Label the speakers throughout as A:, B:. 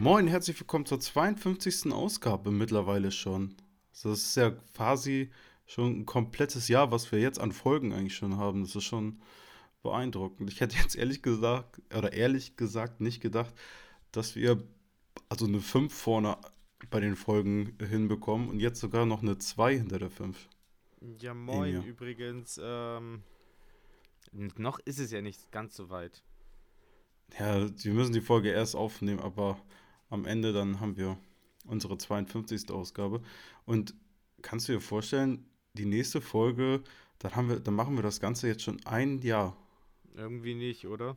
A: Moin, herzlich willkommen zur 52. Ausgabe mittlerweile schon. Das ist ja quasi schon ein komplettes Jahr, was wir jetzt an Folgen eigentlich schon haben. Das ist schon beeindruckend. Ich hätte jetzt ehrlich gesagt, oder ehrlich gesagt nicht gedacht, dass wir also eine 5 vorne bei den Folgen hinbekommen und jetzt sogar noch eine 2 hinter der 5.
B: Ja, moin übrigens. Ähm, noch ist es ja nicht ganz so weit.
A: Ja, wir müssen die Folge erst aufnehmen, aber am Ende dann haben wir unsere 52. Ausgabe. Und kannst du dir vorstellen, die nächste Folge, dann haben wir, dann machen wir das Ganze jetzt schon ein Jahr.
B: Irgendwie nicht, oder?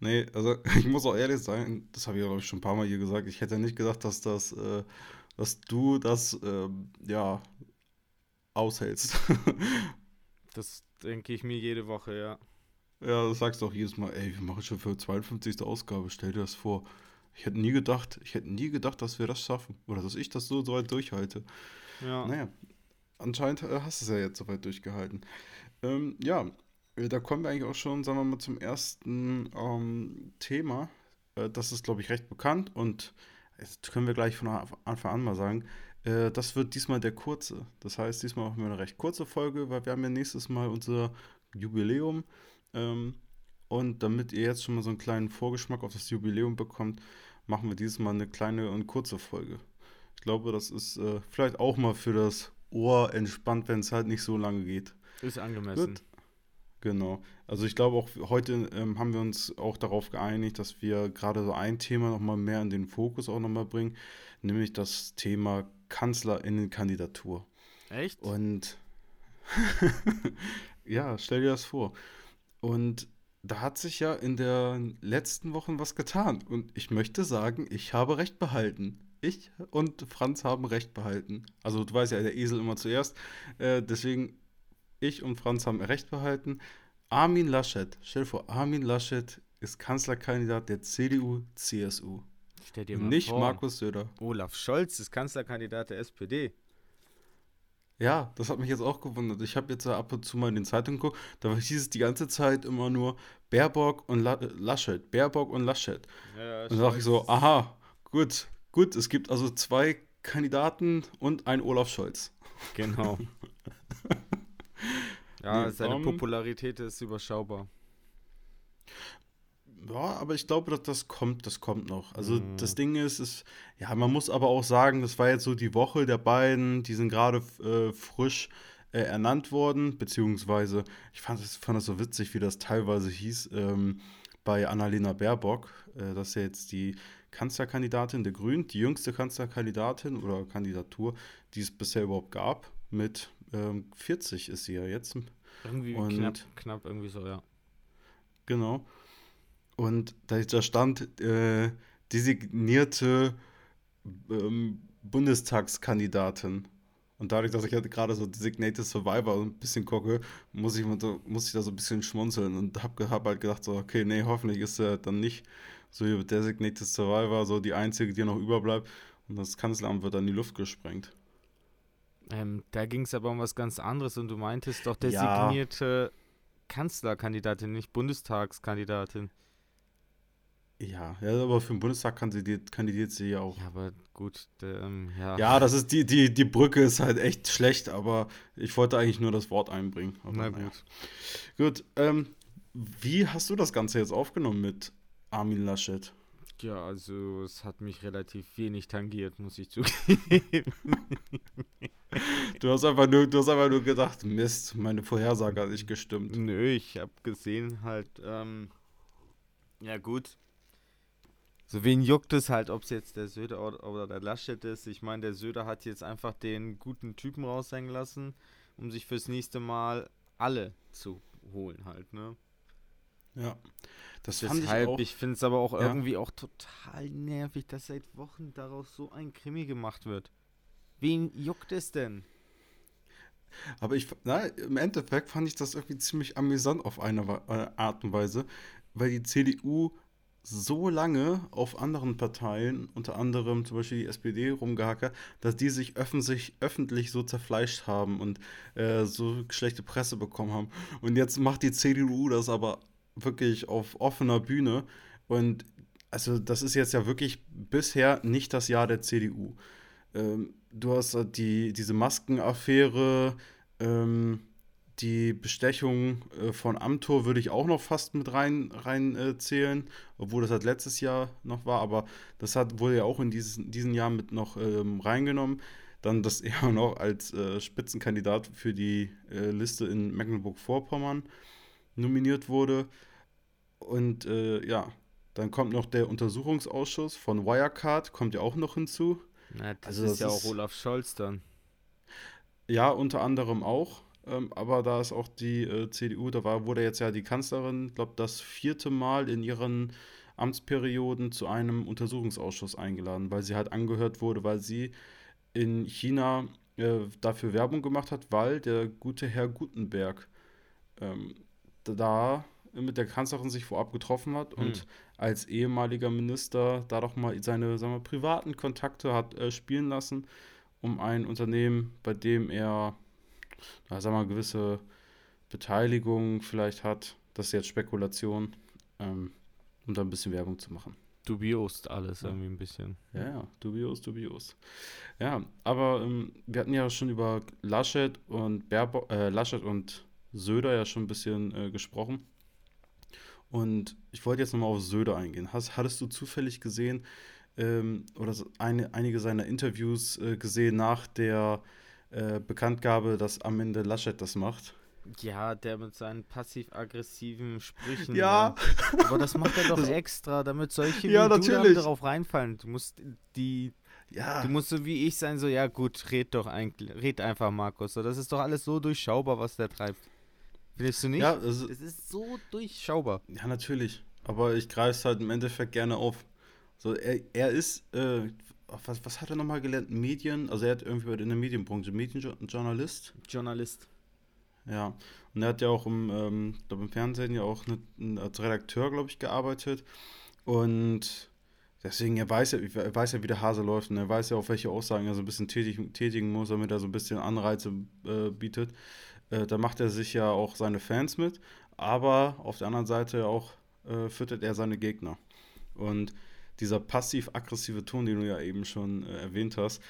A: Nee, also ich muss auch ehrlich sein, das habe ich glaube ich schon ein paar Mal hier gesagt, ich hätte nicht gedacht, dass das, äh, dass du das, ähm, ja, aushältst.
B: Das denke ich mir jede Woche, ja.
A: Ja, das sagst du auch jedes Mal, ey, wir machen schon für 52. Ausgabe, stell dir das vor. Ich hätte nie gedacht, ich hätte nie gedacht, dass wir das schaffen. Oder dass ich das so, so weit durchhalte.
B: Ja.
A: Naja, anscheinend äh, hast du es ja jetzt so weit durchgehalten. Ähm, ja, äh, da kommen wir eigentlich auch schon, sagen wir mal, zum ersten ähm, Thema. Äh, das ist, glaube ich, recht bekannt und jetzt können wir gleich von Anfang an mal sagen, äh, das wird diesmal der kurze. Das heißt, diesmal machen wir eine recht kurze Folge, weil wir haben ja nächstes Mal unser Jubiläum. Ähm, und damit ihr jetzt schon mal so einen kleinen Vorgeschmack auf das Jubiläum bekommt, machen wir dieses Mal eine kleine und kurze Folge. Ich glaube, das ist äh, vielleicht auch mal für das Ohr entspannt, wenn es halt nicht so lange geht.
B: Ist angemessen.
A: Gut. Genau. Also ich glaube auch heute ähm, haben wir uns auch darauf geeinigt, dass wir gerade so ein Thema nochmal mehr in den Fokus auch nochmal bringen, nämlich das Thema Kanzlerinnenkandidatur.
B: Echt?
A: Und ja, stell dir das vor. Und da hat sich ja in den letzten Wochen was getan. Und ich möchte sagen, ich habe recht behalten. Ich und Franz haben recht behalten. Also du weißt ja, der Esel immer zuerst. Äh, deswegen, ich und Franz haben recht behalten. Armin Laschet, stell dir vor, Armin Laschet ist Kanzlerkandidat der CDU-CSU.
B: Stell dir mal
A: Nicht
B: vor,
A: Markus Söder.
B: Olaf Scholz ist Kanzlerkandidat der SPD.
A: Ja, das hat mich jetzt auch gewundert. Ich habe jetzt ab und zu mal in den Zeitungen geguckt, da hieß es die ganze Zeit immer nur Baerbock und La Laschet, Baerbock und Laschet.
B: Ja,
A: Und dann dachte ich so, aha, gut, gut, es gibt also zwei Kandidaten und ein Olaf Scholz.
B: Genau. ja,
A: Nee,
B: seine Popularität ist überschaubar.
A: Ja, aber ich glaube, dass das kommt, das kommt noch. Also
B: Mhm.
A: das Ding ist, ist, ja, man muss aber auch sagen, das war jetzt so die Woche der beiden, die sind gerade äh, frisch äh, ernannt worden, beziehungsweise, ich fand es fand das so witzig, wie das teilweise hieß, ähm, bei Annalena Baerbock, äh, das ist ja jetzt die Kanzlerkandidatin der Grünen, die jüngste Kanzlerkandidatin oder Kandidatur, die es bisher überhaupt gab. Mit ähm, 40 ist sie ja jetzt.
B: Irgendwie
A: Und-
B: knapp, knapp irgendwie so, ja.
A: Genau. Und da, stand äh, designierte ähm, Bundestagskandidatin. Und dadurch, dass ich halt gerade so Designated Survivor ein bisschen gucke, muss ich, muss ich da so ein bisschen schmunzeln und hab, ge- hab halt gedacht, so, okay, nee, hoffentlich ist er dann nicht so wie Designated Survivor so die einzige, die noch überbleibt. Und das Kanzleramt wird dann in die Luft gesprengt.
B: Ähm, da ging es aber um was ganz anderes und du meintest doch
A: Ja.
B: designierte Kanzlerkandidatin, nicht Bundestagskandidatin.
A: Ja, ja, aber für den Bundestag kandidiert, kandidiert sie ja auch.
B: Ja, aber gut, ähm, ja.
A: Ja, das ist die, die, die Brücke ist halt echt schlecht, aber ich wollte eigentlich nur das Wort einbringen. Aber
B: Na gut.
A: Gut, ähm, wie hast du das Ganze jetzt aufgenommen mit Armin Laschet?
B: Ja, also es hat mich relativ wenig tangiert, muss ich zugeben.
A: Du hast einfach nur, du hast einfach nur gedacht, Mist, meine Vorhersage hat nicht gestimmt.
B: Nö, ich habe gesehen halt, ähm, ja gut. So wen juckt es halt, ob es jetzt der Söder oder, der Laschet ist. Ich meine, der Söder hat jetzt einfach den guten Typen raushängen lassen, um sich fürs nächste Mal alle zu holen halt, ne?
A: Ja, das fand ich
B: Deshalb,
A: auch.
B: ich finde es aber auch
A: Ja.
B: irgendwie auch total nervig, dass seit Wochen daraus so ein Krimi gemacht wird. Wen juckt es denn?
A: Aber ich, na, im Endeffekt fand ich das irgendwie ziemlich amüsant auf eine äh, Art und Weise, weil die CDU so lange auf anderen Parteien, unter anderem zum Beispiel die SPD, rumgehackert, dass die sich öffentlich, öffentlich so zerfleischt haben und äh, so schlechte Presse bekommen haben. Und jetzt macht die CDU das aber wirklich auf offener Bühne und also das ist jetzt ja wirklich bisher nicht das Jahr der CDU. Ähm, du hast die, diese Maskenaffäre, ähm, die Bestechung äh, von Amtor würde ich auch noch fast mit rein, rein äh, zählen, obwohl das halt letztes Jahr noch war, aber das hat, wurde ja auch in dieses, diesen Jahr mit noch ähm, reingenommen. Dann, dass er noch als äh, Spitzenkandidat für die äh, Liste in Mecklenburg-Vorpommern nominiert wurde. Und äh, ja, dann kommt noch der Untersuchungsausschuss von Wirecard, kommt ja auch noch hinzu.
B: Na, das also, ist das ja ist, auch Olaf Scholz dann.
A: Ja, unter anderem auch. Ähm, aber da ist auch die äh, CDU, da war, wurde jetzt ja die Kanzlerin, glaube das vierte Mal in ihren Amtsperioden zu einem Untersuchungsausschuss eingeladen, weil sie halt angehört wurde, weil sie in China äh, dafür Werbung gemacht hat, weil der gute Herr Gutenberg ähm, da mit der Kanzlerin sich vorab getroffen hat und hm. als ehemaliger Minister da doch mal seine sagen wir, privaten Kontakte hat äh, spielen lassen, um ein Unternehmen, bei dem er, na, sagen wir mal, gewisse Beteiligung vielleicht hat, das ist jetzt Spekulation, ähm, um da ein bisschen Werbung zu machen.
B: Dubios alles ja. irgendwie ein bisschen.
A: Ja, ja, dubios, dubios. Ja, aber ähm, wir hatten ja schon über Laschet und Baerbo äh, Laschet und Söder ja schon ein bisschen äh, gesprochen. Und ich wollte jetzt nochmal auf Söder eingehen. Hast, hattest du zufällig gesehen ähm, oder eine, einige seiner Interviews äh, gesehen nach der äh, Bekanntgabe, dass am Ende Laschet das macht?
B: Ja, der mit seinen passiv-aggressiven Sprüchen. Ja. ja. Aber das macht er doch extra, damit solche
A: ja, wie natürlich.
B: darauf reinfallen. Du musst die. Ja. Du musst so wie ich sein, so, ja gut, red doch eigentlich, red einfach, Markus. So, das ist doch alles so durchschaubar, was der treibt. Findest du nicht?
A: Ja, es
B: ist so durchschaubar.
A: Ja, natürlich. Aber ich greife es halt im Endeffekt gerne auf. So, er, er ist, äh, was, was hat er nochmal gelernt? Medien, also er hat irgendwie in der Medienbranche, Medienjournalist?
B: Journalist.
A: Ja, und er hat ja auch im, ähm, im Fernsehen ja auch eine, als Redakteur, glaube ich, gearbeitet. Und deswegen, er weiß ja, er weiß ja, wie der Hase läuft und er weiß ja, auf welche Aussagen er so ein bisschen tätig, tätigen muss, damit er so ein bisschen Anreize äh, bietet. Äh, da macht er sich ja auch seine Fans mit, aber auf der anderen Seite auch äh, füttert er seine Gegner. Und dieser passiv-aggressive Ton, den du ja eben schon äh, erwähnt hast,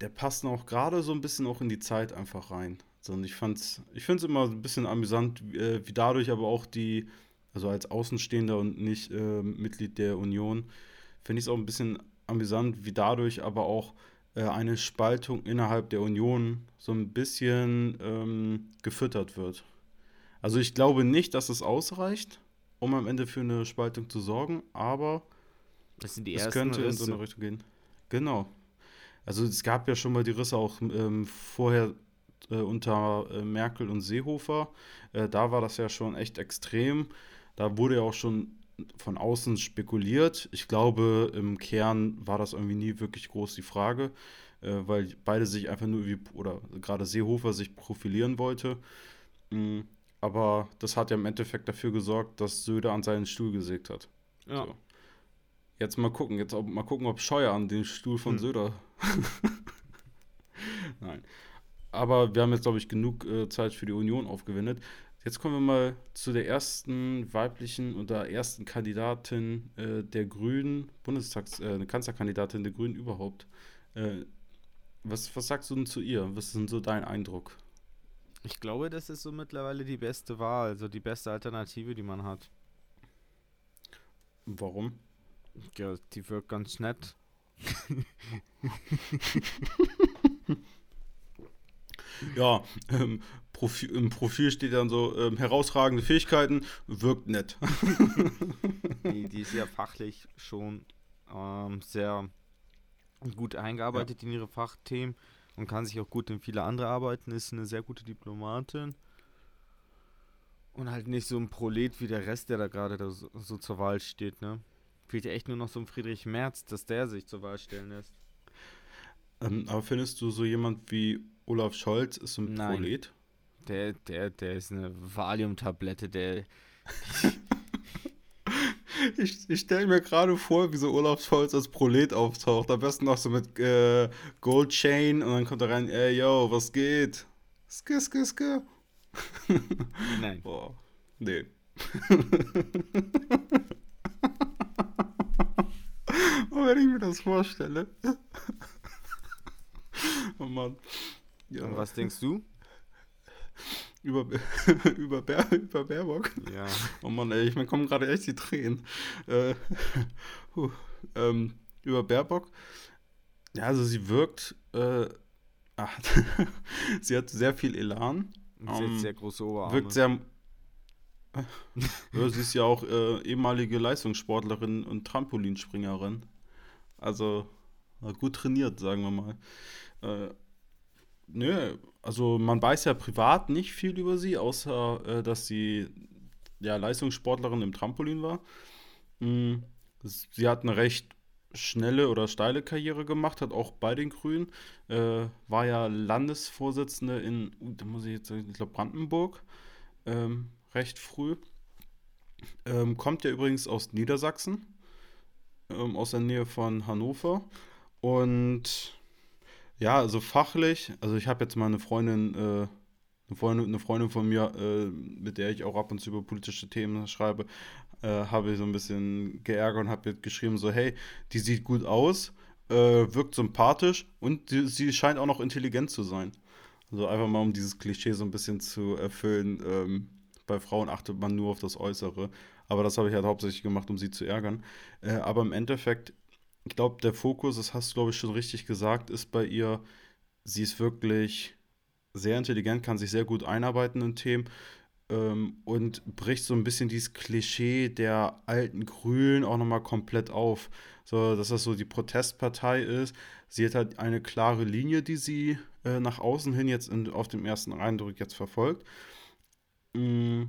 A: der passt auch gerade so ein bisschen auch in die Zeit einfach rein. So, und ich ich finde es immer ein bisschen amüsant, wie, äh, wie, dadurch aber auch die, also als Außenstehender und nicht äh, Mitglied der Union, finde ich es auch ein bisschen amüsant, wie dadurch aber auch äh, eine Spaltung innerhalb der Union so ein bisschen ähm, gefüttert wird. Also ich glaube nicht, dass es ausreicht, um am Ende für eine Spaltung zu sorgen, aber
B: das sind die
A: es könnte Risse. in so eine Richtung gehen. Genau. Also es gab ja schon mal die Risse auch ähm, vorher äh, unter äh, Merkel und Seehofer. Äh, da war das ja schon echt extrem. Da wurde ja auch schon von außen spekuliert. Ich glaube, im Kern war das irgendwie nie wirklich groß die Frage, äh, weil beide sich einfach nur wie, oder gerade Seehofer sich profilieren wollte. Mhm. Aber das hat ja im Endeffekt dafür gesorgt, dass Söder an seinen Stuhl gesägt hat. Ja. So. Jetzt mal gucken, jetzt auch, mal gucken, ob Scheuer an den Stuhl von hm. Söder. Nein. Aber wir haben jetzt, glaube ich, genug äh, Zeit für die Union aufgewendet. Jetzt kommen wir mal zu der ersten weiblichen oder ersten Kandidatin äh, der Grünen, Bundestags-, äh, Kanzlerkandidatin der Grünen überhaupt. Äh, was, was sagst du denn zu ihr? Was ist denn so dein Eindruck?
B: Ich glaube, das ist so mittlerweile die beste Wahl, also die beste Alternative, die man hat.
A: Warum?
B: Ja, die wirkt ganz nett.
A: ja, ähm, Profil, im Profil steht dann so ähm, herausragende Fähigkeiten, wirkt nett.
B: die, die ist ja fachlich schon ähm, sehr gut eingearbeitet ja. in ihre Fachthemen und kann sich auch gut in viele andere arbeiten, ist eine sehr gute Diplomatin. Und halt nicht so ein Prolet wie der Rest, der da gerade so, so, zur Wahl steht, ne? Fehlt ja echt nur noch so ein Friedrich Merz, dass der sich zur Wahl stellen lässt.
A: Ähm, aber findest du so jemand wie Olaf Scholz ist ein Nein. Prolet?
B: Der, der, der ist eine Valium-Tablette, der.
A: ich, ich stelle mir gerade vor, wie so Olaf Scholz als Prolet auftaucht. Am besten noch so mit äh, Gold Chain und dann kommt er rein, ey yo, was geht? Ske, ske, ske.
B: Nein.
A: Boah. Nee. Und wenn ich mir das vorstelle.
B: oh Mann. Ja. Und was denkst du?
A: Über, über, Bär, über Baerbock. Ja. Oh Mann, ey, ich mir kommen gerade echt die Tränen. Äh, huh, ähm, über Baerbock. Ja, also sie wirkt. Äh, ach, sie hat sehr viel Elan.
B: Sie um, hat ähm, sehr große Oberarme.
A: Wirkt sehr. ja, sie ist ja auch äh, ehemalige Leistungssportlerin und Trampolinspringerin. Also gut trainiert, sagen wir mal. Nö, also man weiß ja privat nicht viel über sie, außer äh, dass sie ja Leistungssportlerin im Trampolin war. Mhm. Sie hat eine recht schnelle oder steile Karriere gemacht, hat auch bei den Grünen, äh, war ja Landesvorsitzende in, uh, da muss ich jetzt sagen, ich glaube Brandenburg, ähm, recht früh. Ähm, kommt ja übrigens aus Niedersachsen, ähm, aus der Nähe von Hannover. Und ja, also fachlich, also ich habe jetzt mal eine Freundin, äh, eine Freundin, eine Freundin von mir, äh, mit der ich auch ab und zu über politische Themen schreibe, äh, habe ich so ein bisschen geärgert und habe geschrieben so, hey, die sieht gut aus, äh, wirkt sympathisch und die, sie scheint auch noch intelligent zu sein. Also einfach mal, um dieses Klischee so ein bisschen zu erfüllen. Ähm, bei Frauen achtet man nur auf das Äußere. Aber das habe ich halt hauptsächlich gemacht, um sie zu ärgern. Äh, aber im Endeffekt ich glaube, der Fokus, das hast du, glaube ich, schon richtig gesagt, ist bei ihr, sie ist wirklich sehr intelligent, kann sich sehr gut einarbeiten in Themen ähm, und bricht so ein bisschen dieses Klischee der alten Grünen auch nochmal komplett auf. So, dass das so die Protestpartei ist. Sie hat halt eine klare Linie, die sie äh, nach außen hin jetzt in, auf dem ersten Eindruck jetzt verfolgt. Mm,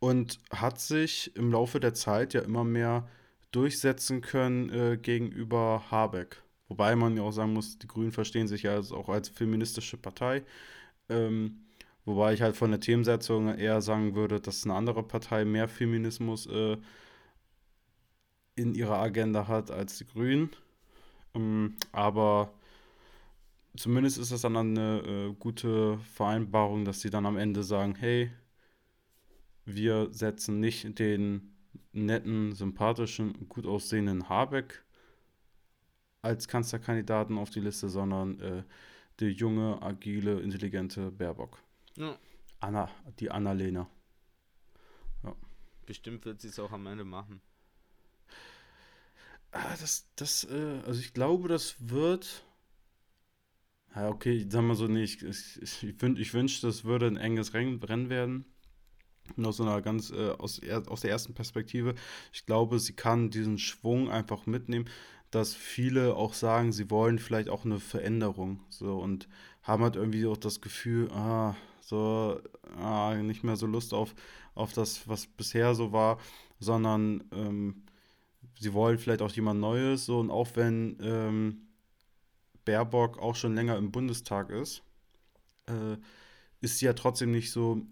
A: und hat sich im Laufe der Zeit ja immer mehr durchsetzen können äh, gegenüber Habeck. Wobei man ja auch sagen muss, die Grünen verstehen sich ja auch als feministische Partei. Ähm, wobei ich halt von der Themensetzung eher sagen würde, dass eine andere Partei mehr Feminismus äh, in ihrer Agenda hat als die Grünen. Ähm, aber zumindest ist das dann eine äh, gute Vereinbarung, dass sie dann am Ende sagen, hey, wir setzen nicht den netten, sympathischen, gut aussehenden Habeck als Kanzlerkandidaten auf die Liste, sondern äh, die junge, agile, intelligente Baerbock. Ja. Anna, die Annalena.
B: Ja. Bestimmt wird sie es auch am Ende machen.
A: Ah, das, das, äh, also ich glaube, das wird. Ja, okay, sag mal so, nee, ich, ich, ich, ich wünschte, das würde ein enges Rennen werden aus so einer ganz, äh, aus, aus der ersten Perspektive. Ich glaube, sie kann diesen Schwung einfach mitnehmen, dass viele auch sagen, sie wollen vielleicht auch eine Veränderung. So und haben halt irgendwie auch das Gefühl, ah, so, ah, nicht mehr so Lust auf, auf das, was bisher so war, sondern ähm, sie wollen vielleicht auch jemand Neues, so und auch wenn ähm, Baerbock auch schon länger im Bundestag ist, äh, ist sie ja trotzdem nicht so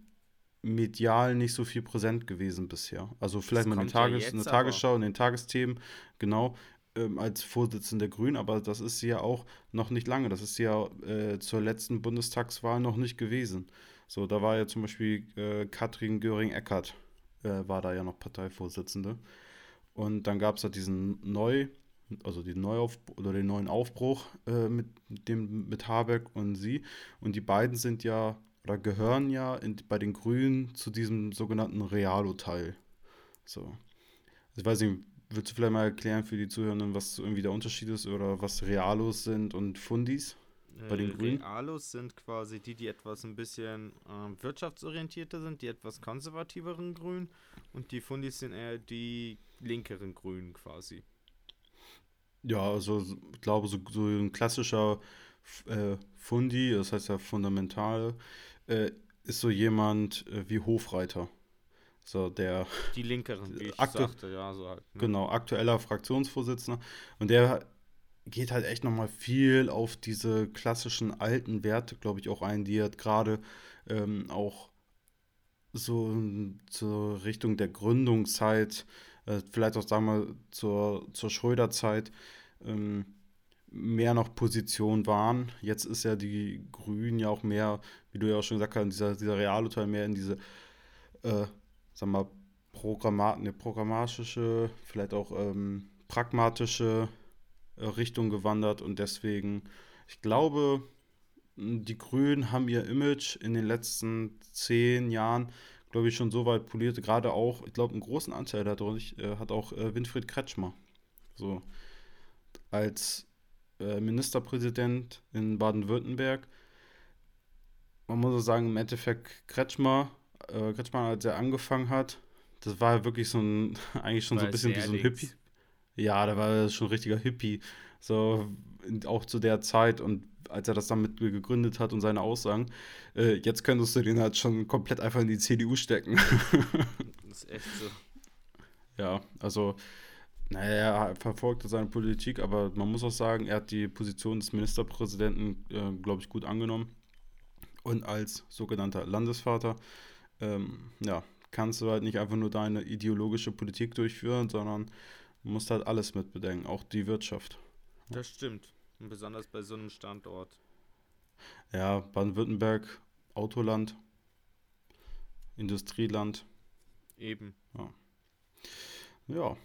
A: medial nicht so viel präsent gewesen bisher. Also vielleicht das mal eine, Tages-, ja eine Tagesschau in den Tagesthemen, genau, ähm, als Vorsitzende der Grünen, aber das ist sie ja auch noch nicht lange. Das ist sie ja äh, zur letzten Bundestagswahl noch nicht gewesen. So, da war ja zum Beispiel äh, Katrin Göring-Eckardt, äh, war da ja noch Parteivorsitzende. Und dann gab es halt diesen Neu- also den, Neuauf oder den neuen Aufbruch äh, mit, dem, mit Habeck und sie. Und die beiden sind ja oder gehören ja in, bei den Grünen zu diesem sogenannten Realo-Teil. So. Also ich weiß nicht, würdest du vielleicht mal erklären für die Zuhörenden, was irgendwie der Unterschied ist oder was Realos sind und Fundis bei den
B: äh, Grünen? Realos sind quasi die, die etwas ein bisschen äh, wirtschaftsorientierter sind, die etwas konservativeren Grünen und die Fundis sind eher die linkeren Grünen quasi.
A: Ja, also ich glaube, so, so ein klassischer äh, Fundi, das heißt ja fundamental, äh, ist so jemand äh, wie Hofreiter. So der.
B: Die linkeren, wie ich sagte, ja, so halt.
A: Ne? Genau, aktueller Fraktionsvorsitzender. Und der geht halt echt nochmal viel auf diese klassischen alten Werte, glaube ich, auch ein, die hat gerade ähm, auch so zur Richtung der Gründungszeit, äh, vielleicht auch sagen wir zur, zur Schröder-Zeit, ähm, mehr noch Position waren. Jetzt ist ja die Grünen ja auch mehr, wie du ja auch schon gesagt hast, dieser, dieser reale Teil mehr in diese, äh, sag mal, Programmat, ne, programmatische, vielleicht auch ähm, pragmatische äh, Richtung gewandert und deswegen, ich glaube, die Grünen haben ihr Image in den letzten zehn Jahren, glaube ich, schon so weit poliert. Gerade auch, ich glaube, einen großen Anteil dadurch äh, hat auch äh, Winfried Kretschmer. So als äh, Ministerpräsident in Baden-Württemberg. Man muss so sagen, im Endeffekt Kretschmer, äh, Kretschmer, als er angefangen hat, das war wirklich so ein, eigentlich schon war so ein bisschen wie so ein Hippie. Ja, da war er schon ein richtiger Hippie. So, auch zu der Zeit und als er das damit gegründet hat und seine Aussagen. Äh, jetzt könntest du den halt schon komplett einfach in die CDU stecken. das ist echt so. Ja, also, naja, er verfolgte seine Politik, aber man muss auch sagen, er hat die Position des Ministerpräsidenten, äh, glaube ich, gut angenommen. Und als sogenannter Landesvater, ähm, ja, kannst du halt nicht einfach nur deine ideologische Politik durchführen, sondern musst halt alles mitbedenken, auch die Wirtschaft.
B: Das stimmt. Und besonders bei so einem Standort.
A: Ja, Baden-Württemberg, Autoland, Industrieland.
B: Eben.
A: Ja. Ja.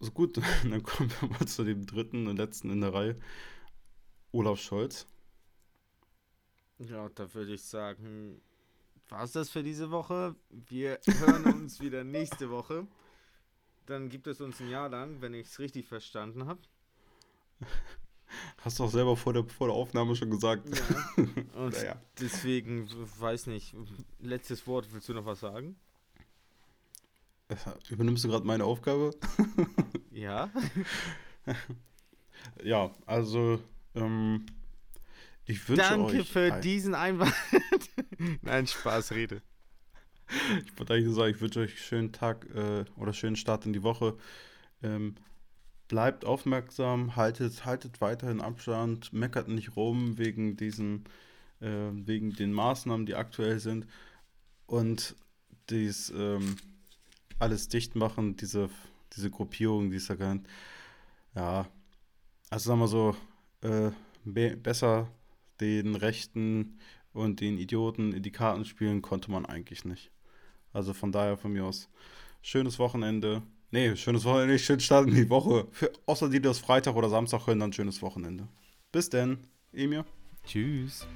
A: Also gut, dann kommen wir mal zu dem dritten und letzten in der Reihe. Olaf Scholz.
B: Ja, da würde ich sagen, war es das für diese Woche? Wir hören uns wieder nächste Woche. Dann gibt es uns ein Jahr lang, wenn ich es richtig verstanden habe.
A: Hast du auch selber vor der, vor der Aufnahme schon gesagt.
B: Ja. Und naja. deswegen, weiß nicht, letztes Wort, willst du noch was sagen?
A: Übernimmst du gerade meine Aufgabe?
B: Ja.
A: ja, also, ähm, ich wünsche
B: Danke euch für diesen Einwand. Nein, Spaß, Rede.
A: Ich wollte eigentlich sagen, ich wünsche euch einen schönen Tag äh, oder schönen Start in die Woche. Ähm, bleibt aufmerksam, haltet, haltet weiterhin Abstand, meckert nicht rum wegen diesen, äh, wegen den Maßnahmen, die aktuell sind. Und dies ähm, alles dicht machen, diese, diese Gruppierung, die es da gibt. Ja, also sagen wir so, äh, besser den Rechten und den Idioten in die Karten spielen konnte man eigentlich nicht. Also von daher von mir aus schönes Wochenende. Nee, schönes Wochenende, schön starten die Woche. Für, außer die, die das Freitag oder Samstag hören, dann schönes Wochenende. Bis denn, Emir.
B: Tschüss.